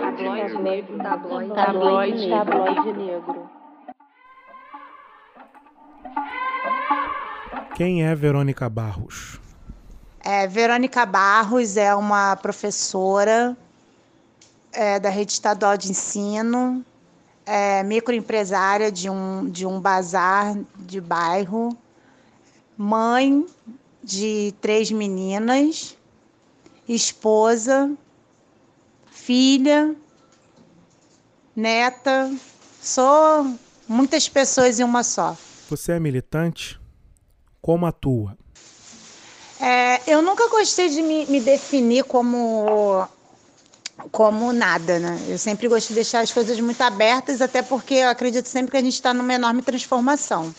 Tabloide negro. Tabloide, Tabloide, tabloide negro. Quem é Verônica Barros? É, Verônica Barros é uma professora é, da rede estadual de ensino, é, microempresária de um, de um bazar de bairro, mãe de três meninas, esposa, filha, neta. Sou muitas pessoas em uma só. Você é militante? Como atua? É, eu nunca gostei de me, me, definir como como nada, né? Eu sempre gosto de deixar as coisas muito abertas, até porque eu acredito sempre que a gente está numa enorme transformação.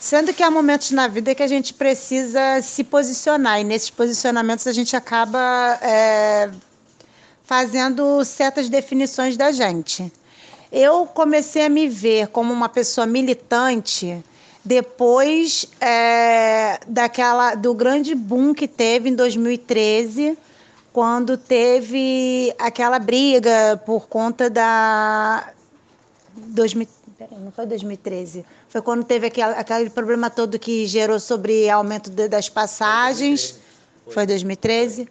Sendo que há momentos na vida que a gente precisa se posicionar, e nesses posicionamentos a gente acaba é, fazendo certas definições da gente. Eu comecei a me ver como uma pessoa militante depois é, daquela do grande boom que teve em 2013, quando teve aquela briga por conta da 2000, não foi 2013, foi quando teve aquele, aquele problema todo que gerou sobre aumento de, das passagens, foi 2013.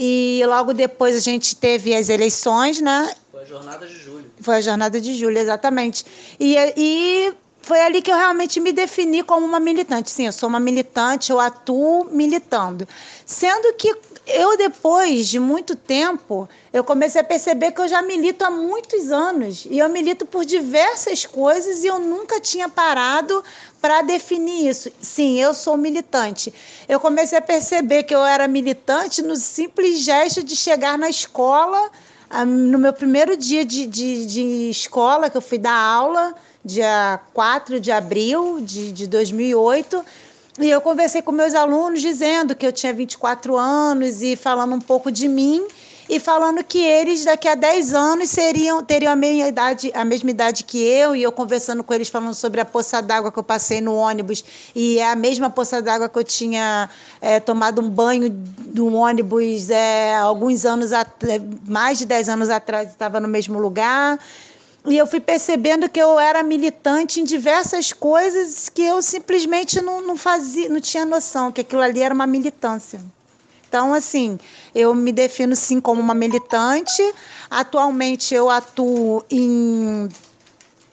E logo depois a gente teve as eleições, né? Foi a jornada de julho. Foi a jornada de julho, exatamente. E, e foi ali que eu realmente me defini como uma militante. Sim, eu sou uma militante, eu atuo militando. Sendo que eu, depois de muito tempo, eu comecei a perceber que eu já milito há muitos anos. E eu milito por diversas coisas e eu nunca tinha parado para definir isso. Sim, eu sou militante. Eu comecei a perceber que eu era militante no simples gesto de chegar na escola, no meu primeiro dia de, de, de escola, que eu fui dar aula dia 4 de abril de, de 2008. E eu conversei com meus alunos dizendo que eu tinha 24 anos e falando um pouco de mim e falando que eles daqui a 10 anos seriam teriam a mesma idade, a mesma idade que eu e eu conversando com eles falando sobre a poça d'água que eu passei no ônibus. E é a mesma poça d'água que eu tinha é, tomado um banho de um ônibus é, alguns anos mais de 10 anos atrás estava no mesmo lugar e eu fui percebendo que eu era militante em diversas coisas que eu simplesmente não, não fazia, não tinha noção que aquilo ali era uma militância. Então, assim, eu me defino sim como uma militante. Atualmente eu atuo em,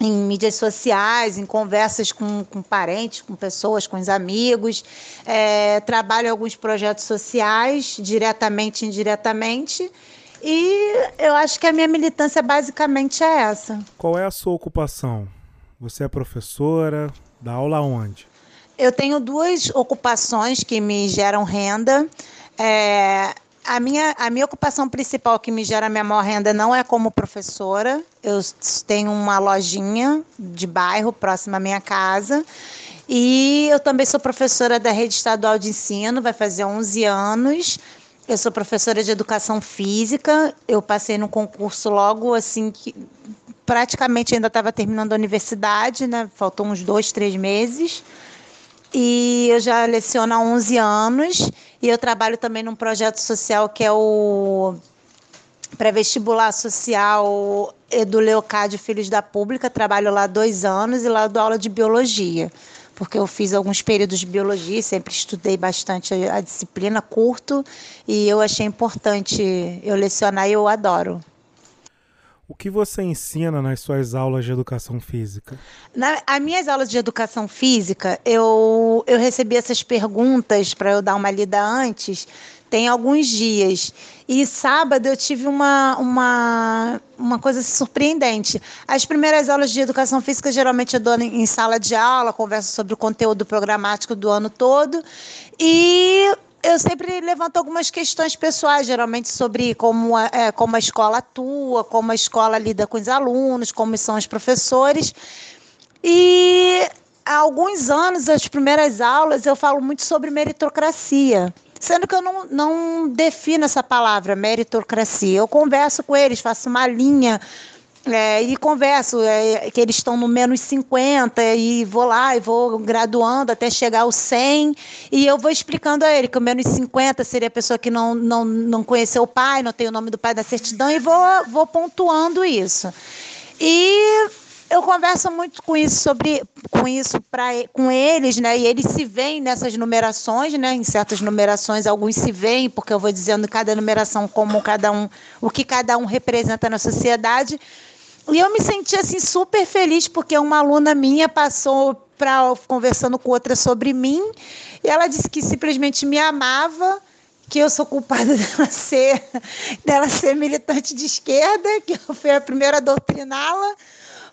em mídias sociais, em conversas com, com parentes, com pessoas, com os amigos. É, trabalho em alguns projetos sociais, diretamente e indiretamente. E eu acho que a minha militância basicamente é essa. Qual é a sua ocupação? Você é professora? Dá aula onde? Eu tenho duas ocupações que me geram renda. É, a, minha, a minha ocupação principal que me gera minha maior renda não é como professora. Eu tenho uma lojinha de bairro próxima à minha casa. E eu também sou professora da rede estadual de ensino, vai fazer 11 anos. Eu sou professora de educação física. Eu passei no concurso logo assim que praticamente ainda estava terminando a universidade, né? Faltou uns dois, três meses. E eu já leciono há 11 anos e eu trabalho também num projeto social que é o pré-vestibular social Edu Leocádio Filhos da Pública. Trabalho lá dois anos e lá dou aula de biologia porque eu fiz alguns períodos de biologia, sempre estudei bastante a, a disciplina, curto, e eu achei importante eu lecionar e eu adoro. O que você ensina nas suas aulas de educação física? Na, as minhas aulas de educação física, eu, eu recebi essas perguntas para eu dar uma lida antes, tem alguns dias. E sábado eu tive uma, uma, uma coisa surpreendente. As primeiras aulas de educação física geralmente eu dou em sala de aula, converso sobre o conteúdo programático do ano todo. E eu sempre levanto algumas questões pessoais, geralmente sobre como a, é, como a escola atua, como a escola lida com os alunos, como são os professores. E há alguns anos, as primeiras aulas, eu falo muito sobre meritocracia. Sendo que eu não, não defino essa palavra, meritocracia. Eu converso com eles, faço uma linha é, e converso, é, que eles estão no menos 50 e vou lá e vou graduando até chegar ao 100 e eu vou explicando a ele que o menos 50 seria a pessoa que não, não, não conheceu o pai, não tem o nome do pai da certidão e vou, vou pontuando isso. E eu converso muito com isso sobre com isso para com eles, né? E eles se veem nessas numerações, né? Em certas numerações alguns se veem porque eu vou dizendo cada numeração como cada um, o que cada um representa na sociedade. E eu me senti assim super feliz porque uma aluna minha passou para conversando com outra sobre mim e ela disse que simplesmente me amava que eu sou culpada dela ser, dela ser militante de esquerda, que eu fui a primeira a doutriná-la,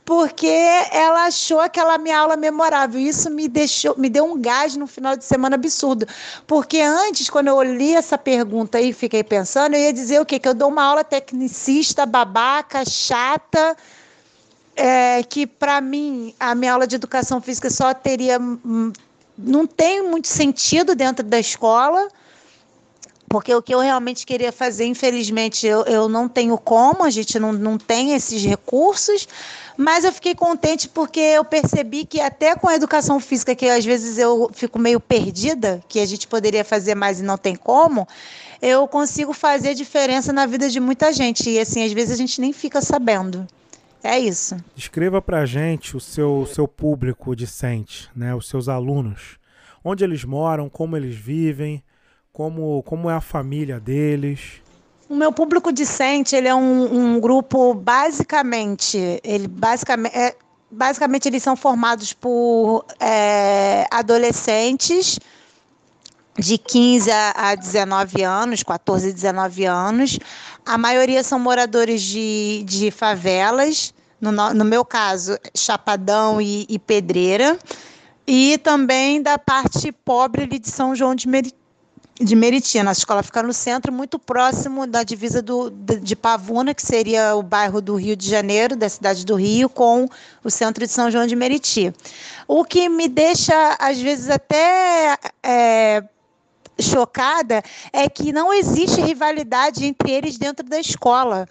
porque ela achou aquela minha aula memorável. Isso me deixou, me deu um gás no final de semana absurdo. Porque antes, quando eu li essa pergunta e fiquei pensando, eu ia dizer o quê? Que eu dou uma aula tecnicista, babaca, chata, é, que para mim a minha aula de educação física só teria. Hum, não tem muito sentido dentro da escola porque o que eu realmente queria fazer, infelizmente, eu, eu não tenho como, a gente não, não tem esses recursos, mas eu fiquei contente porque eu percebi que até com a educação física, que às vezes eu fico meio perdida, que a gente poderia fazer mais e não tem como, eu consigo fazer diferença na vida de muita gente. E assim, às vezes a gente nem fica sabendo. É isso. Descreva pra gente o seu, seu público discente, né? Os seus alunos. Onde eles moram, como eles vivem, como, como é a família deles? O meu público discente, ele é um, um grupo basicamente, ele basicamente, é, basicamente eles são formados por é, adolescentes de 15 a 19 anos, 14 19 anos. A maioria são moradores de, de favelas, no, no meu caso, Chapadão e, e Pedreira, e também da parte pobre de São João de Meriti de Meriti. Nossa escola fica no centro, muito próximo da divisa do, de Pavuna, que seria o bairro do Rio de Janeiro, da cidade do Rio, com o centro de São João de Meriti. O que me deixa, às vezes, até é, chocada é que não existe rivalidade entre eles dentro da escola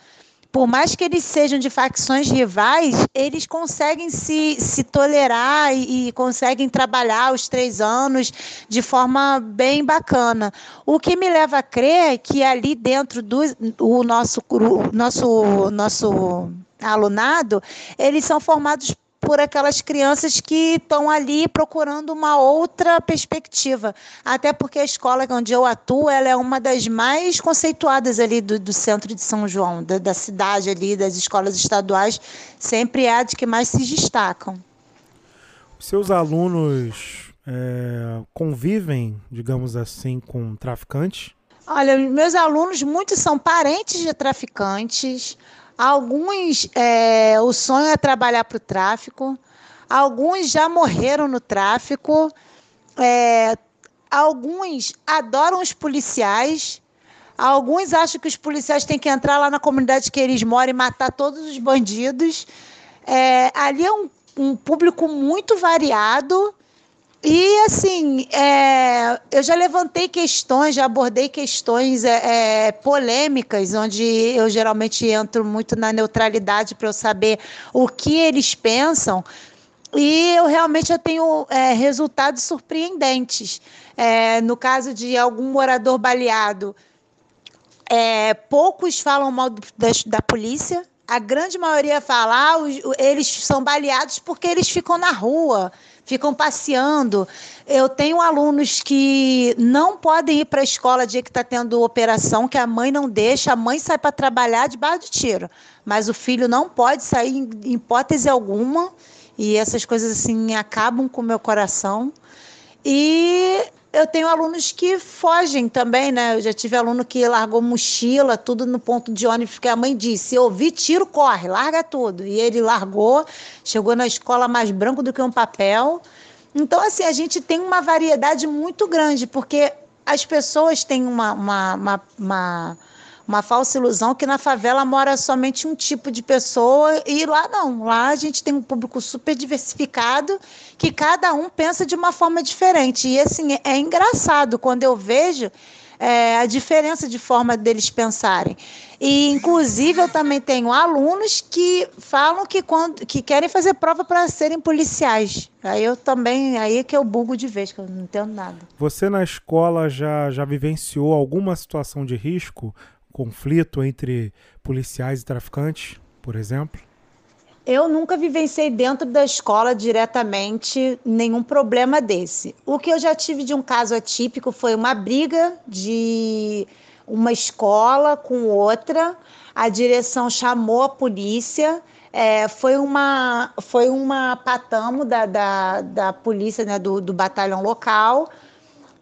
por mais que eles sejam de facções rivais, eles conseguem se, se tolerar e, e, conseguem trabalhar os três anos de forma bem bacana. O que me leva a crer que ali dentro do o nosso, o nosso, nosso alunado, eles são formados por aquelas crianças que estão ali procurando uma outra perspectiva. Até porque a escola onde eu atuo, ela é uma das mais conceituadas ali do, do centro de São João, da, da, cidade ali, das escolas estaduais, sempre é a de que mais se destacam. Seus alunos é, convivem, digamos assim, com traficantes? Olha, meus alunos, muitos são parentes de traficantes, Alguns, é, o sonho é trabalhar para o tráfico. Alguns já morreram no tráfico. É, alguns adoram os policiais. Alguns acham que os policiais têm que entrar lá na comunidade que eles moram e matar todos os bandidos. É, ali é um, um público muito variado. E assim, é, eu já levantei questões, já abordei questões é, é, polêmicas, onde eu geralmente entro muito na neutralidade para eu saber o que eles pensam. E eu realmente eu tenho é, resultados surpreendentes. É, no caso de algum morador baleado, é, poucos falam mal do, da, da polícia, a grande maioria fala, ah, os, eles são baleados porque eles ficam na rua ficam passeando. Eu tenho alunos que não podem ir para a escola dia que está tendo operação, que a mãe não deixa, a mãe sai para trabalhar debaixo de tiro, mas o filho não pode sair em hipótese alguma, e essas coisas assim acabam com o meu coração. E eu tenho alunos que fogem também, né? Eu já tive aluno que largou mochila, tudo no ponto de ônibus, porque a mãe disse: se ouvir tiro, corre, larga tudo. E ele largou, chegou na escola mais branco do que um papel. Então, assim, a gente tem uma variedade muito grande, porque as pessoas têm uma, uma, uma, uma uma falsa ilusão que na favela mora somente um tipo de pessoa e lá não. Lá a gente tem um público super diversificado que cada um pensa de uma forma diferente. E assim, é engraçado quando eu vejo é, a diferença de forma deles pensarem. E, inclusive, eu também tenho alunos que falam que, quando, que querem fazer prova para serem policiais. Aí eu também, aí é que eu bugo de vez, que eu não entendo nada. Você na escola já, já vivenciou alguma situação de risco, conflito entre policiais e traficantes, por exemplo? Eu nunca vivenciei dentro da escola diretamente nenhum problema desse. O que eu já tive de um caso atípico foi uma briga de uma escola com outra. A direção chamou a polícia. É, foi uma foi uma patamo da, da, da polícia né, do, do batalhão local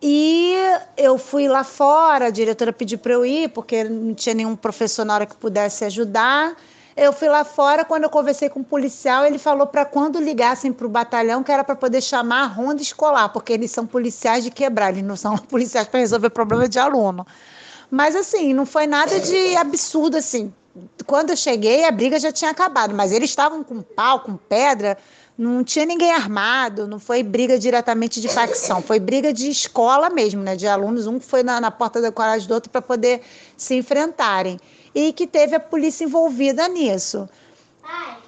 e eu fui lá fora a diretora pediu para eu ir porque não tinha nenhum professor na hora que pudesse ajudar eu fui lá fora, quando eu conversei com o um policial, ele falou para quando ligassem para o batalhão, que era para poder chamar a ronda escolar, porque eles são policiais de quebrar, eles não são policiais para resolver problema de aluno. Mas assim, não foi nada de absurdo assim. Quando eu cheguei, a briga já tinha acabado, mas eles estavam com pau, com pedra, não tinha ninguém armado, não foi briga diretamente de facção, foi briga de escola mesmo, né? De alunos, um foi na, na porta da coragem do outro para poder se enfrentarem e que teve a polícia envolvida nisso.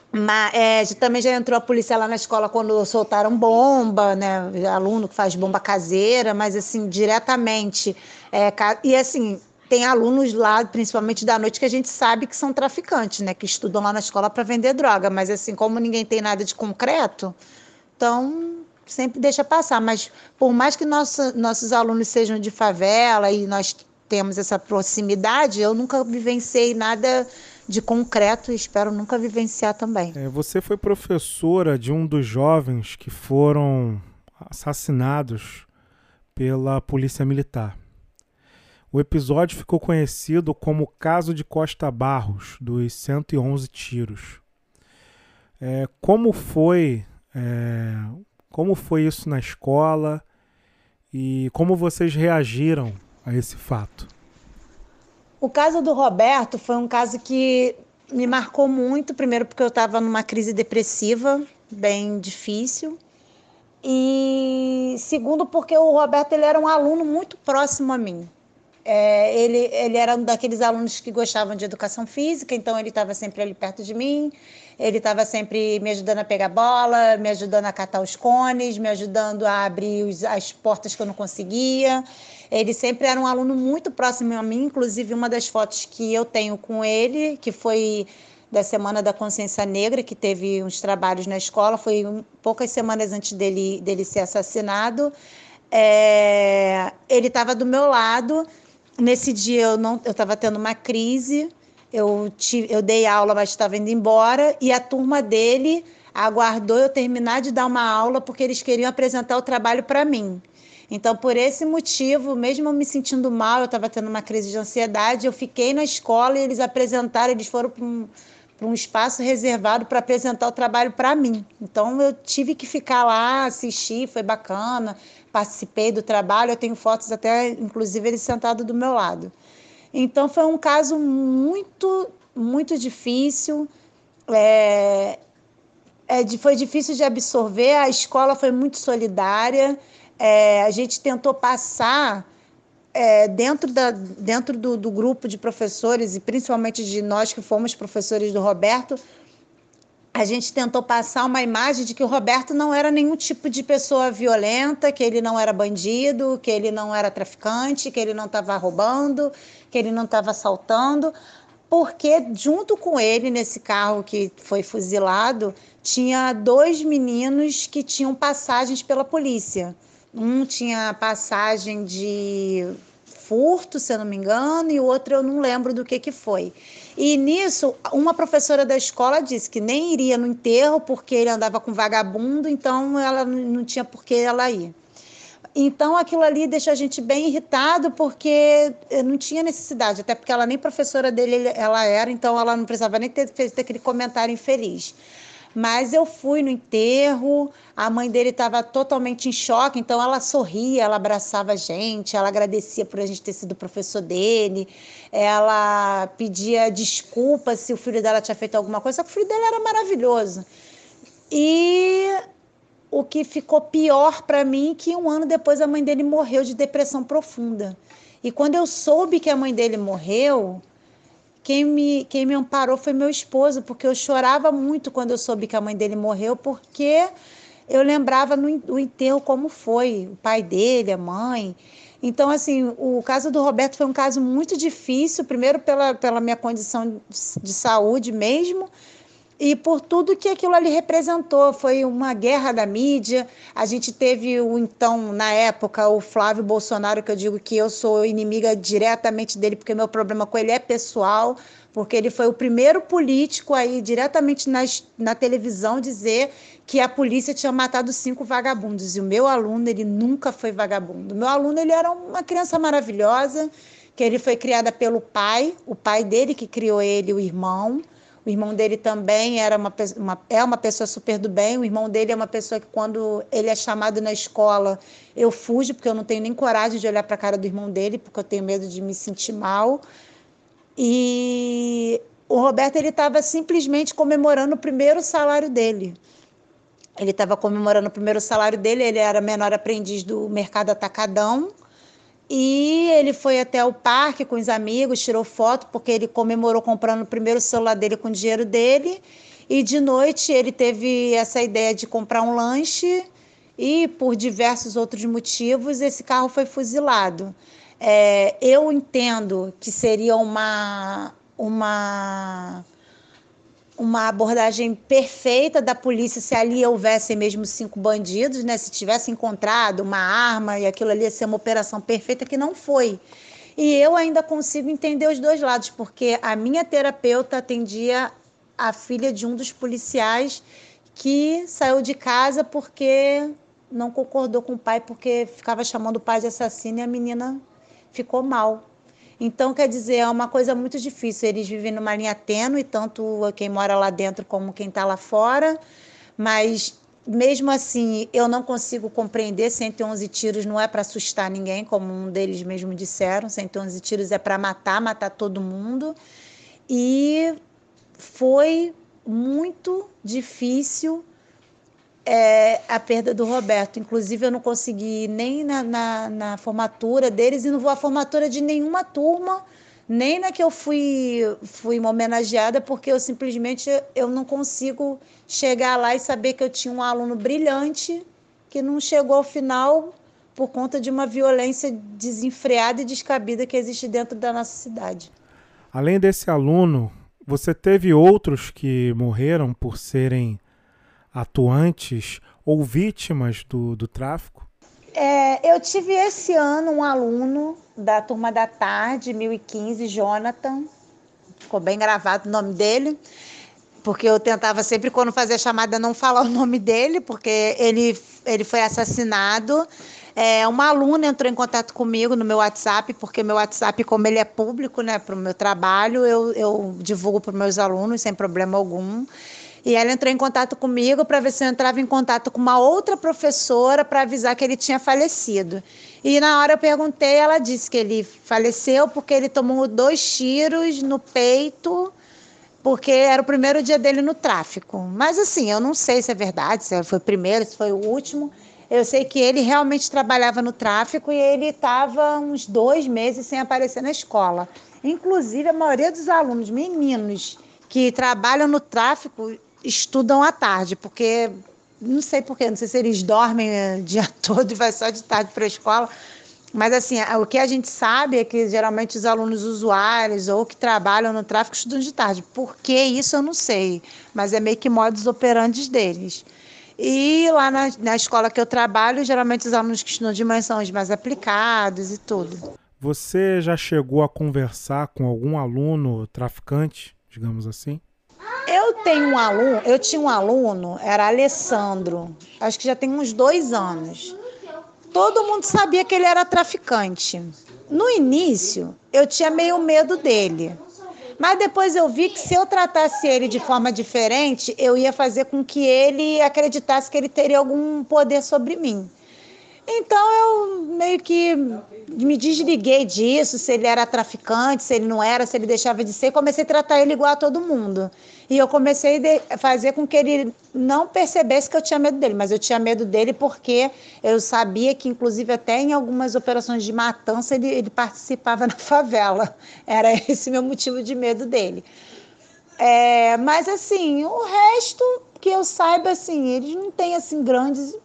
Mas, é, também já entrou a polícia lá na escola quando soltaram bomba, né? Aluno que faz bomba caseira, mas assim, diretamente. É, e assim, tem alunos lá, principalmente da noite, que a gente sabe que são traficantes, né? Que estudam lá na escola para vender droga. Mas assim, como ninguém tem nada de concreto, então sempre deixa passar. Mas por mais que nossa, nossos alunos sejam de favela e nós temos essa proximidade, eu nunca vivenciei nada de concreto e espero nunca vivenciar também. É, você foi professora de um dos jovens que foram assassinados pela Polícia Militar. O episódio ficou conhecido como caso de Costa Barros, dos 111 tiros. É, como foi é, como foi isso na escola e como vocês reagiram a esse fato? O caso do Roberto foi um caso que me marcou muito, primeiro porque eu estava numa crise depressiva bem difícil. E segundo, porque o Roberto ele era um aluno muito próximo a mim. É, ele, ele era um daqueles alunos que gostavam de educação física, então ele estava sempre ali perto de mim. Ele estava sempre me ajudando a pegar bola, me ajudando a catar os cones, me ajudando a abrir os, as portas que eu não conseguia. Ele sempre era um aluno muito próximo a mim, inclusive uma das fotos que eu tenho com ele, que foi da Semana da Consciência Negra, que teve uns trabalhos na escola, foi um, poucas semanas antes dele, dele ser assassinado. É, ele estava do meu lado. Nesse dia eu não, eu estava tendo uma crise eu, tive, eu dei aula, mas estava indo embora, e a turma dele aguardou eu terminar de dar uma aula porque eles queriam apresentar o trabalho para mim. Então, por esse motivo, mesmo me sentindo mal, eu estava tendo uma crise de ansiedade, eu fiquei na escola e eles apresentaram, eles foram para um, um espaço reservado para apresentar o trabalho para mim. Então, eu tive que ficar lá, assistir, foi bacana, participei do trabalho, eu tenho fotos até, inclusive, ele sentado do meu lado. Então foi um caso muito, muito difícil. É, é, foi difícil de absorver. A escola foi muito solidária. É, a gente tentou passar é, dentro, da, dentro do, do, grupo de professores, e principalmente de nós que fomos professores do Roberto, a gente tentou passar uma imagem de que o Roberto não era nenhum tipo de pessoa violenta, que ele não era bandido, que ele não era traficante, que ele não estava roubando, que ele não estava assaltando, porque junto com ele, nesse carro que foi fuzilado, tinha dois meninos que tinham passagens pela polícia. Um tinha passagem de furto, se eu não me engano, e outro eu não lembro do que, que foi. E nisso, uma professora da escola disse que nem iria no enterro porque ele andava com vagabundo, então ela não tinha por que ela ir. Então aquilo ali deixou a gente bem irritado porque eh, não tinha necessidade, até porque ela nem professora dele ela era, então ela não precisava nem ter feito aquele comentário infeliz. Mas eu fui no enterro, a mãe dele estava totalmente em choque, então ela sorria, ela abraçava a gente, ela agradecia por a gente ter sido professor dele, ela pedia desculpas se o filho dela tinha feito alguma coisa, só que o filho dela era maravilhoso. E o que ficou pior para mim é que um ano depois a mãe dele morreu de depressão profunda. E quando eu soube que a mãe dele morreu, quem me, quem me amparou foi meu esposo, porque eu chorava muito quando eu soube que a mãe dele morreu, porque eu lembrava no, o enterro como foi, o pai dele, a mãe. Então, assim, o caso do Roberto foi um caso muito difícil, primeiro pela, pela minha condição de saúde mesmo, e por tudo que aquilo ali representou. Foi uma guerra da mídia. A gente teve o então, na época, o Flávio Bolsonaro, que eu digo que eu sou inimiga diretamente dele, porque meu problema com ele é pessoal, porque ele foi o primeiro político aí diretamente na, na televisão dizer que a polícia tinha matado cinco vagabundos. E o meu aluno, ele nunca foi vagabundo. Meu aluno, ele era uma criança maravilhosa, que ele foi criada pelo pai, o pai dele que criou ele, o irmão. O irmão dele também era uma, uma, é uma pessoa super do bem. O irmão dele é uma pessoa que, quando ele é chamado na escola, eu fujo, porque eu não tenho nem coragem de olhar para a cara do irmão dele, porque eu tenho medo de me sentir mal. E o Roberto ele estava simplesmente comemorando o primeiro salário dele. Ele estava comemorando o primeiro salário dele, ele era menor aprendiz do mercado atacadão e ele foi até o parque com os amigos, tirou foto, porque ele comemorou comprando o primeiro celular dele com o dinheiro dele. E de noite ele teve essa ideia de comprar um lanche e, por diversos outros motivos, esse carro foi fuzilado. É, eu entendo que seria uma, uma uma abordagem perfeita da polícia se ali houvessem mesmo cinco bandidos, né? Se tivesse encontrado uma arma e aquilo ali ia ser uma operação perfeita que não foi. E eu ainda consigo entender os dois lados, porque a minha terapeuta atendia a filha de um dos policiais que saiu de casa porque não concordou com o pai, porque ficava chamando o pai de assassino e a menina ficou mal. Então, quer dizer, é uma coisa muito difícil. Eles vivem numa linha tênue, tanto quem mora lá dentro como quem está lá fora. Mas, mesmo assim, eu não consigo compreender. 111 tiros não é para assustar ninguém, como um deles mesmo disseram. 111 tiros é para matar, matar todo mundo. E foi muito difícil é, a perda do Roberto. Inclusive, eu não consegui nem na, na, na, formatura deles e não vou à formatura de nenhuma turma, nem na que eu fui, fui homenageada, porque eu simplesmente eu não consigo chegar lá e saber que eu tinha um aluno brilhante que não chegou ao final por conta de uma violência desenfreada e descabida que existe dentro da nossa cidade. Além desse aluno, você teve outros que morreram por serem atuantes ou vítimas do, do tráfico? É, eu tive esse ano um aluno da turma da tarde, 2015, Jonathan. Ficou bem gravado o nome dele, porque eu tentava sempre, quando fazia chamada, não falar o nome dele, porque ele, ele foi assassinado. É, uma aluna entrou em contato comigo no meu WhatsApp, porque meu WhatsApp, como ele é público, né, para o meu trabalho, eu, eu divulgo para meus alunos sem problema algum. E ela entrou em contato comigo para ver se eu entrava em contato com uma outra professora para avisar que ele tinha falecido. E na hora eu perguntei, ela disse que ele faleceu porque ele tomou dois tiros no peito, porque era o primeiro dia dele no tráfico. Mas assim, eu não sei se é verdade, se foi o primeiro, se foi o último. Eu sei que ele realmente trabalhava no tráfico e ele estava uns dois meses sem aparecer na escola. Inclusive, a maioria dos alunos, meninos, que trabalham no tráfico, estudam à tarde, porque não sei porquê, não sei se eles dormem o dia todo e vai só de tarde para a escola. Mas assim, o que a gente sabe é que geralmente os alunos usuários ou que trabalham no tráfico estudam de tarde. Por que isso eu não sei, mas é meio que modus operandi deles. E lá na, na escola que eu trabalho, geralmente os alunos que estudam de manhã são os mais aplicados e tudo. Você já chegou a conversar com algum aluno traficante, digamos assim? Tenho um aluno, eu tinha um aluno, era Alessandro, acho que já tem uns dois anos. Todo mundo sabia que ele era traficante. No início, eu tinha meio medo dele. Mas depois eu vi que se eu tratasse ele de forma diferente, eu ia fazer com que ele acreditasse que ele teria algum poder sobre mim. Então eu meio que me desliguei disso, se ele era traficante, se ele não era, se ele deixava de ser, comecei a tratar ele igual a todo mundo. E eu comecei a fazer com que ele não percebesse que eu tinha medo dele, mas eu tinha medo dele porque eu sabia que, inclusive, até em algumas operações de matança, ele, ele participava na favela. Era esse meu motivo de medo dele. É, mas, assim, o resto que eu saiba, assim, eles não têm, assim, grandes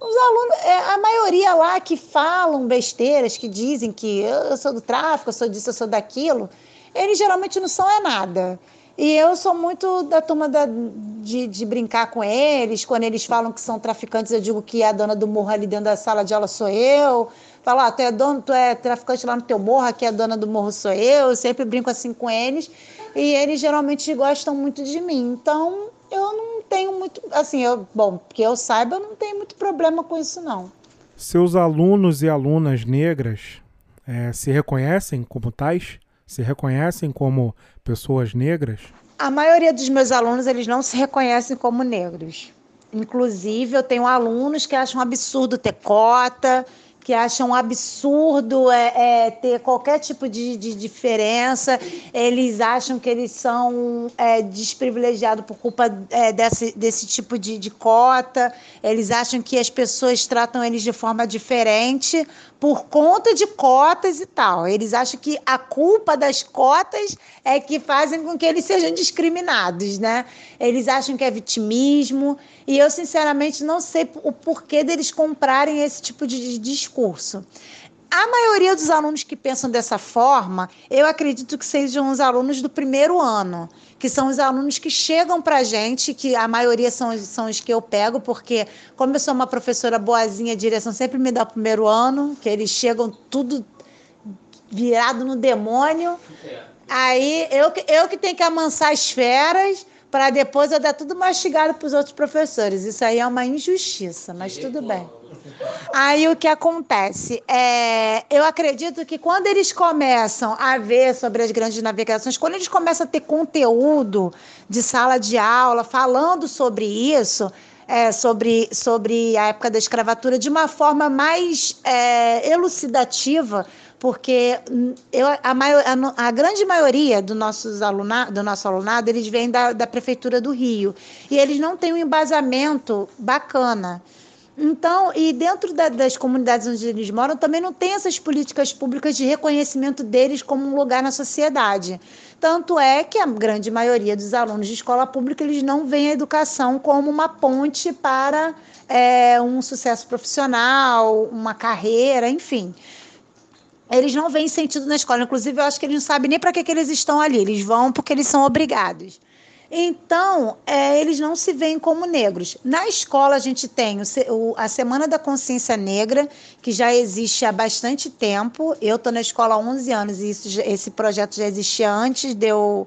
os alunos, é, a maioria lá que falam besteiras, que dizem que eu sou do tráfico, eu sou disso, eu sou daquilo, eles geralmente não são é nada. E eu sou muito da turma da, de, de, brincar com eles. Quando eles falam que são traficantes, eu digo que a dona do morro ali dentro da sala de aula sou eu. Falo, ah, tu é dono, tu é traficante lá no teu morro, aqui a dona do morro sou eu. Eu sempre brinco assim com eles. E eles geralmente gostam muito de mim. Então, eu não tenho muito, assim, eu, bom, que eu saiba, eu não tenho muito problema com isso, não. Seus alunos e alunas negras é, se reconhecem como tais? Se reconhecem como pessoas negras? A maioria dos meus alunos, eles não se reconhecem como negros. Inclusive, eu tenho alunos que acham absurdo ter cota, que acham absurdo é, é, ter qualquer tipo de, de, diferença, eles acham que eles são é, desprivilegiados por culpa é, desse, desse tipo de, de cota, eles acham que as pessoas tratam eles de forma diferente por conta de cotas e tal. Eles acham que a culpa das cotas é que fazem com que eles sejam discriminados, né? Eles acham que é vitimismo, e eu sinceramente não sei o porquê deles comprarem esse tipo de discurso. A maioria dos alunos que pensam dessa forma, eu acredito que sejam os alunos do primeiro ano, que são os alunos que chegam para a gente, que a maioria são, são os que eu pego, porque como eu sou uma professora boazinha, a direção sempre me dá o primeiro ano, que eles chegam tudo virado no demônio. Aí eu, eu que tenho que amansar as feras para depois eu dar tudo mastigado para os outros professores. Isso aí é uma injustiça, mas tudo bem. Aí o que acontece? É, eu acredito que quando eles começam a ver sobre as grandes navegações, quando eles começam a ter conteúdo de sala de aula falando sobre isso, é, sobre, sobre a época da escravatura de uma forma mais é, elucidativa, porque eu, a, maior, a, a, grande maioria do, nossos aluna, do nosso alunado eles vêm da, da Prefeitura do Rio e eles não têm um embasamento bacana. Então, e dentro da, das comunidades onde eles moram, também não tem essas políticas públicas de reconhecimento deles como um lugar na sociedade. Tanto é que a grande maioria dos alunos de escola pública eles não veem a educação como uma ponte para é, um sucesso profissional, uma carreira, enfim. Eles não veem sentido na escola. Inclusive, eu acho que eles não sabem nem para que, que eles estão ali. Eles vão porque eles são obrigados. Então, é, eles não se veem como negros. Na escola, a gente tem o, a Semana da Consciência Negra, que já existe há bastante tempo. Eu estou na escola há 11 anos e isso, esse projeto já existia antes de, eu,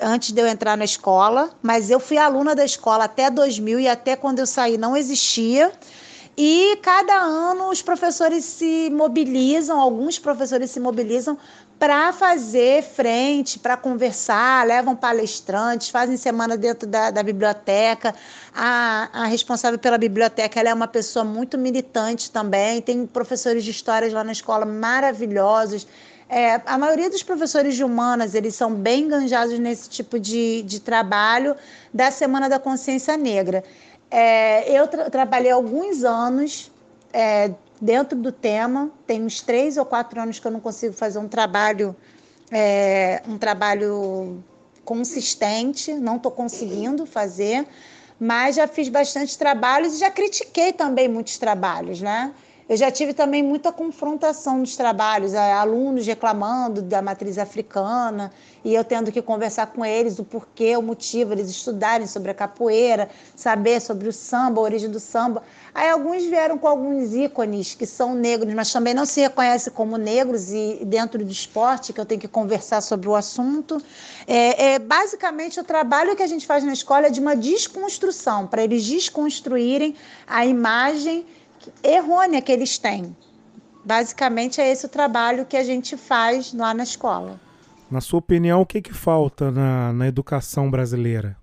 antes de eu entrar na escola. Mas eu fui aluna da escola até 2000 e até quando eu saí não existia. E cada ano os professores se mobilizam, alguns professores se mobilizam para fazer frente, para conversar, levam palestrantes, fazem semana dentro da, da biblioteca. A, a, responsável pela biblioteca ela é uma pessoa muito militante também, tem professores de histórias lá na escola maravilhosos. É, a maioria dos professores de humanas, eles são bem enganjados nesse tipo de, de trabalho da Semana da Consciência Negra. É, eu tra trabalhei alguns anos é, dentro do tema, tem uns três ou quatro anos que eu não consigo fazer um trabalho, é, um trabalho consistente, não estou conseguindo fazer, mas já fiz bastante trabalhos e já critiquei também muitos trabalhos, né? Eu já tive também muita confrontação nos trabalhos, é, alunos reclamando da matriz africana e eu tendo que conversar com eles o porquê, o motivo, eles estudarem sobre a capoeira, saber sobre o samba, a origem do samba. Aí alguns vieram com alguns ícones que são negros, mas também não se reconhecem como negros e dentro do esporte, que eu tenho que conversar sobre o assunto. É, é basicamente o trabalho que a gente faz na escola é de uma desconstrução, para eles desconstruírem a imagem errônea que eles têm. Basicamente é esse o trabalho que a gente faz lá na escola. Na sua opinião, o que, que falta na, na educação brasileira?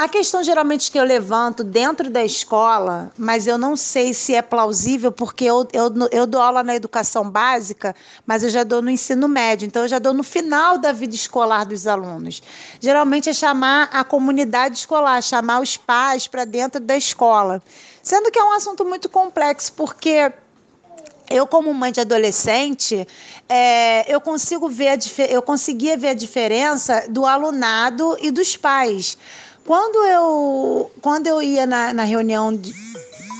A questão geralmente que eu levanto dentro da escola, mas eu não sei se é plausível, porque eu, eu, eu dou aula na educação básica, mas eu já dou no ensino médio, então eu já dou no final da vida escolar dos alunos. Geralmente é chamar a comunidade escolar, chamar os pais para dentro da escola. Sendo que é um assunto muito complexo, porque eu como mãe de adolescente, é, eu consigo ver eu conseguia ver a diferença do alunado e dos pais. Quando eu, quando eu ia na, na reunião de,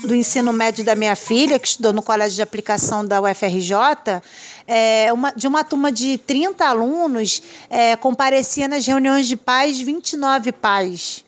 do ensino médio da minha filha, que estudou no colégio de aplicação da UFRJ, é, uma, de uma turma de 30 alunos, é, comparecia nas reuniões de pais 29 pais.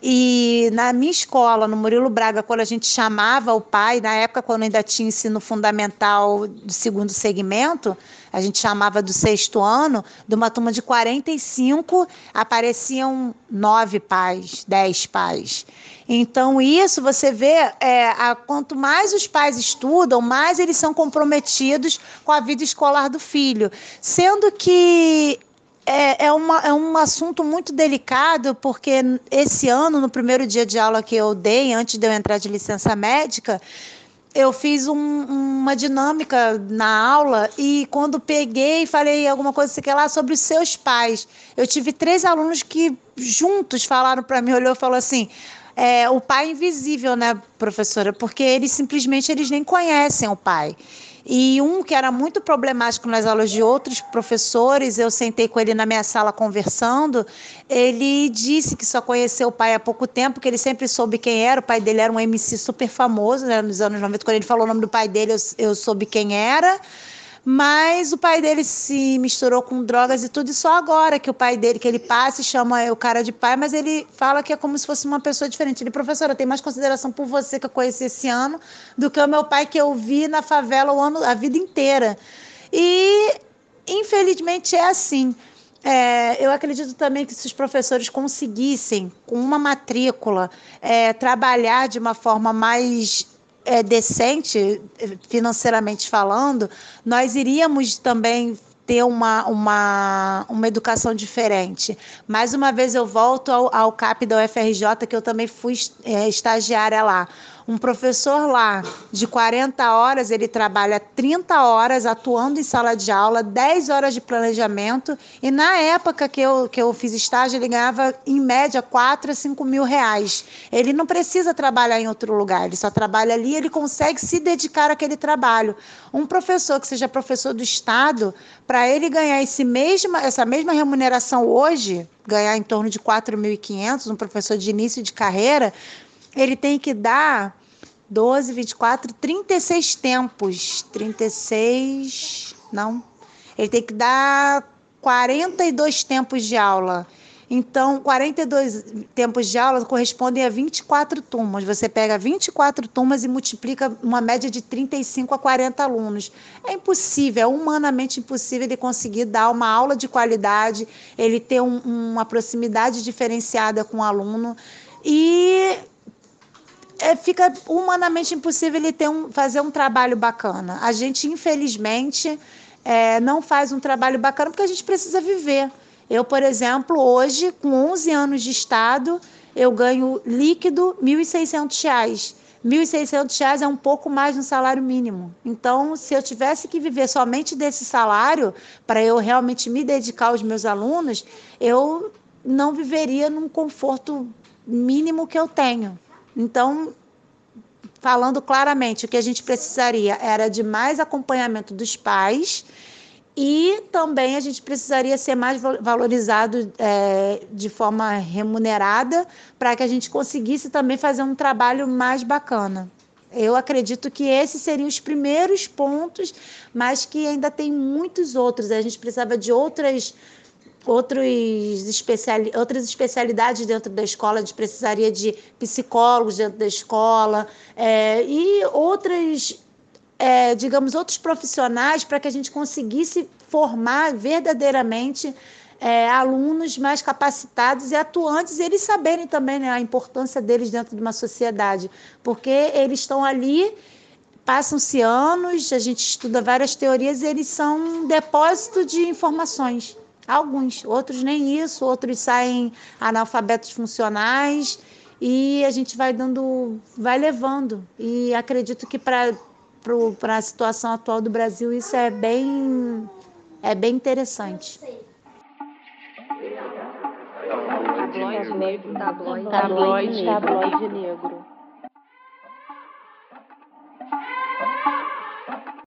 E na minha escola, no Murilo Braga, quando a gente chamava o pai, na época quando ainda tinha ensino fundamental do segundo segmento, a gente chamava do sexto ano, de uma turma de 45, apareciam nove pais, dez pais. Então, isso você vê, é, a, quanto mais os pais estudam, mais eles são comprometidos com a vida escolar do filho. Sendo que é, é, uma, é um assunto muito delicado, porque esse ano, no primeiro dia de aula que eu dei, antes de eu entrar de licença médica, eu fiz um, uma dinâmica na aula e quando peguei falei alguma coisa sei lá sobre os seus pais, eu tive três alunos que juntos falaram para mim, olhou e falou assim, é, o pai invisível, né, professora? Porque eles simplesmente eles nem conhecem o pai. E um que era muito problemático nas aulas de outros professores, eu sentei com ele na minha sala conversando. Ele disse que só conheceu o pai há pouco tempo, que ele sempre soube quem era. O pai dele era um MC super famoso, né, nos anos 90. Quando ele falou o nome do pai dele, eu, eu soube quem era. Mas o pai dele se misturou com drogas e tudo, e só agora que o pai dele, que ele passa e chama o cara de pai, mas ele fala que é como se fosse uma pessoa diferente. Ele, professora, tem mais consideração por você que eu conheci esse ano do que o meu pai que eu vi na favela o ano, a vida inteira. E infelizmente é assim. É, eu acredito também que se os professores conseguissem, com uma matrícula, é, trabalhar de uma forma mais é, decente, financeiramente falando, nós iríamos também ter uma, uma, uma educação diferente. Mais uma vez eu volto ao, ao CAP da UFRJ, que eu também fui é, estagiária lá. Um professor lá de 40 horas, ele trabalha 30 horas atuando em sala de aula, 10 horas de planejamento, e na época que eu, que eu fiz estágio, ele ganhava em média 4 a 5 mil reais. Ele não precisa trabalhar em outro lugar, ele só trabalha ali, ele consegue se dedicar àquele trabalho. Um professor que seja professor do Estado, para ele ganhar esse mesma, essa mesma remuneração hoje, ganhar em torno de 4.500, um professor de início de carreira, ele tem que dar 12, 24, 36 tempos. 36. Não. Ele tem que dar 42 tempos de aula. Então, 42 tempos de aula correspondem a 24 turmas. Você pega 24 turmas e multiplica uma média de 35 a 40 alunos. É impossível, é humanamente impossível ele conseguir dar uma aula de qualidade, ele ter um, uma proximidade diferenciada com o aluno. E é, fica humanamente impossível ele ter um, fazer um trabalho bacana. A gente, infelizmente, é, não faz um trabalho bacana porque a gente precisa viver. Eu, por exemplo, hoje, com 11 anos de Estado, eu ganho líquido R$ 1.600. R$ 1.600 é um pouco mais do salário mínimo. Então, se eu tivesse que viver somente desse salário, para eu realmente me dedicar aos meus alunos, eu não viveria num conforto mínimo que eu tenho. Então, falando claramente, o que a gente precisaria era de mais acompanhamento dos pais e também a gente precisaria ser mais valorizado é, de forma remunerada para que a gente conseguisse também fazer um trabalho mais bacana. Eu acredito que esses seriam os primeiros pontos, mas que ainda tem muitos outros. A gente precisava de outras outros especiali outras especialidades dentro da escola, a gente precisaria de psicólogos dentro da escola é, e outras, é, digamos, outros profissionais para que a gente conseguisse formar verdadeiramente é, alunos mais capacitados e atuantes, e eles saberem também né, a importância deles dentro de uma sociedade, porque eles estão ali, passam-se anos, a gente estuda várias teorias, e eles são um depósito de informações Alguns, outros nem isso, outros saem analfabetos funcionais e a gente vai dando, vai levando. E acredito que para para a situação atual do Brasil isso é bem é bem interessante. Tabloide negro. Tabloide, Tabloide tabloide negro.